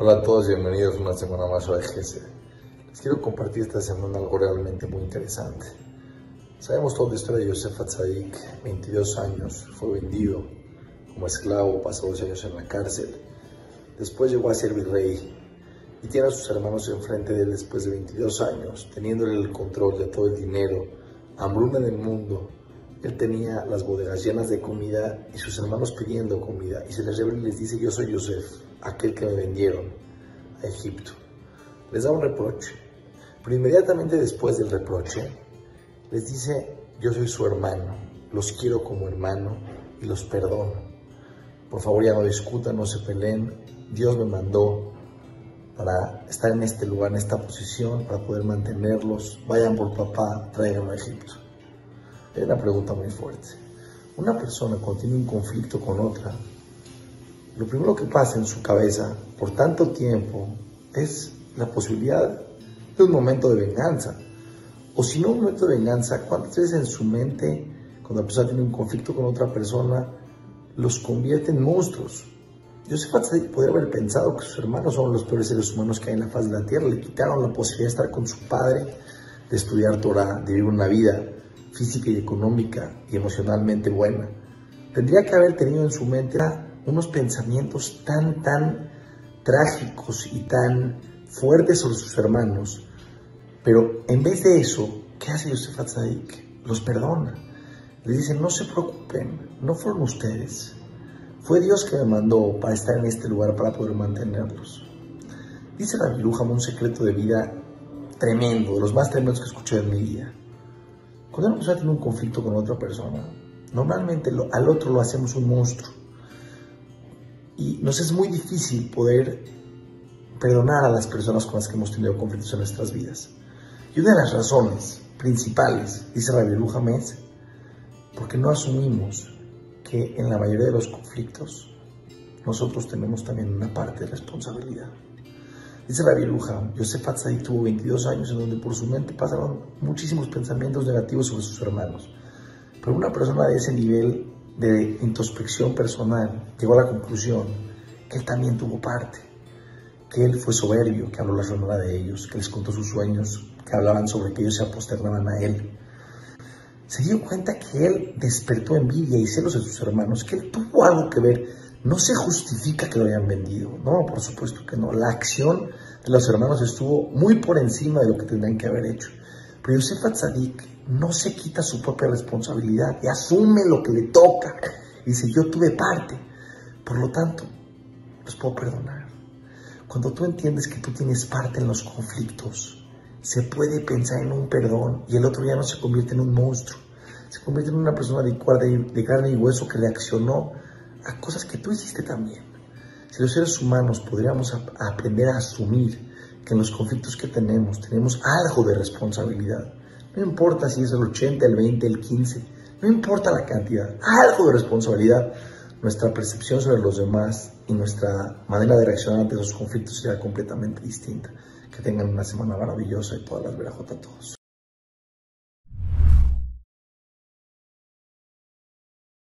Hola a todos, bienvenidos una semana más a EGC. Les quiero compartir esta semana algo realmente muy interesante. Sabemos toda la historia de Yosef Atzadik, 22 años, fue vendido como esclavo, pasó dos años en la cárcel. Después llegó a ser virrey y tiene a sus hermanos enfrente de él después de 22 años, teniéndole el control de todo el dinero, hambruna del mundo. Él tenía las bodegas llenas de comida y sus hermanos pidiendo comida. Y se les revela y les dice, yo soy Yosef, aquel que me vendieron a Egipto. Les da un reproche. Pero inmediatamente después del reproche, les dice, yo soy su hermano, los quiero como hermano y los perdono. Por favor ya no discutan, no se peleen. Dios me mandó para estar en este lugar, en esta posición, para poder mantenerlos. Vayan por papá, traiganlo a Egipto. Es una pregunta muy fuerte. Una persona cuando tiene un conflicto con otra, lo primero que pasa en su cabeza por tanto tiempo es la posibilidad de un momento de venganza. O si no un momento de venganza, ¿cuántas veces en su mente, cuando la persona tiene un conflicto con otra persona, los convierte en monstruos? Joseph Atzadik podría haber pensado que sus hermanos son los peores seres humanos que hay en la faz de la tierra. Le quitaron la posibilidad de estar con su padre, de estudiar Torah, de vivir una vida física y económica y emocionalmente buena. Tendría que haber tenido en su mente unos pensamientos tan, tan trágicos y tan fuertes sobre sus hermanos. Pero en vez de eso, ¿qué hace Yosef Atzadik? Los perdona. Les dice, no se preocupen, no fueron ustedes. Fue Dios que me mandó para estar en este lugar, para poder mantenerlos. Dice la Birujam un secreto de vida tremendo, de los más tremendos que escuché en mi vida. Cuando una persona tiene un conflicto con otra persona, normalmente lo, al otro lo hacemos un monstruo. Y nos es muy difícil poder perdonar a las personas con las que hemos tenido conflictos en nuestras vidas. Y una de las razones principales, dice Rabbi Lujam, es porque no asumimos que en la mayoría de los conflictos nosotros tenemos también una parte de responsabilidad. Dice Rabbi Lujam, Yosef Atzadik tuvo 22 años en donde por su mente pasaron muchísimos pensamientos negativos sobre sus hermanos. Pero una persona de ese nivel de introspección personal llegó a la conclusión que él también tuvo parte, que él fue soberbio, que habló la sonora de ellos, que les contó sus sueños, que hablaban sobre que ellos se aposternaban a él. Se dio cuenta que él despertó envidia y celos de sus hermanos, que él tuvo algo que ver. No se justifica que lo hayan vendido, no, por supuesto que no. La acción de los hermanos estuvo muy por encima de lo que tendrían que haber hecho. Pero Yosef Atzadik no se quita su propia responsabilidad y asume lo que le toca. Y dice, yo tuve parte, por lo tanto, los puedo perdonar. Cuando tú entiendes que tú tienes parte en los conflictos, se puede pensar en un perdón y el otro ya no se convierte en un monstruo. Se convierte en una persona de carne y hueso que reaccionó a cosas que tú hiciste también. Si los seres humanos podríamos aprender a asumir que en los conflictos que tenemos tenemos algo de responsabilidad, no importa si es el 80, el 20, el 15, no importa la cantidad, algo de responsabilidad, nuestra percepción sobre los demás y nuestra manera de reaccionar ante esos conflictos será completamente distinta. Que tengan una semana maravillosa y todas las verajotas a todos.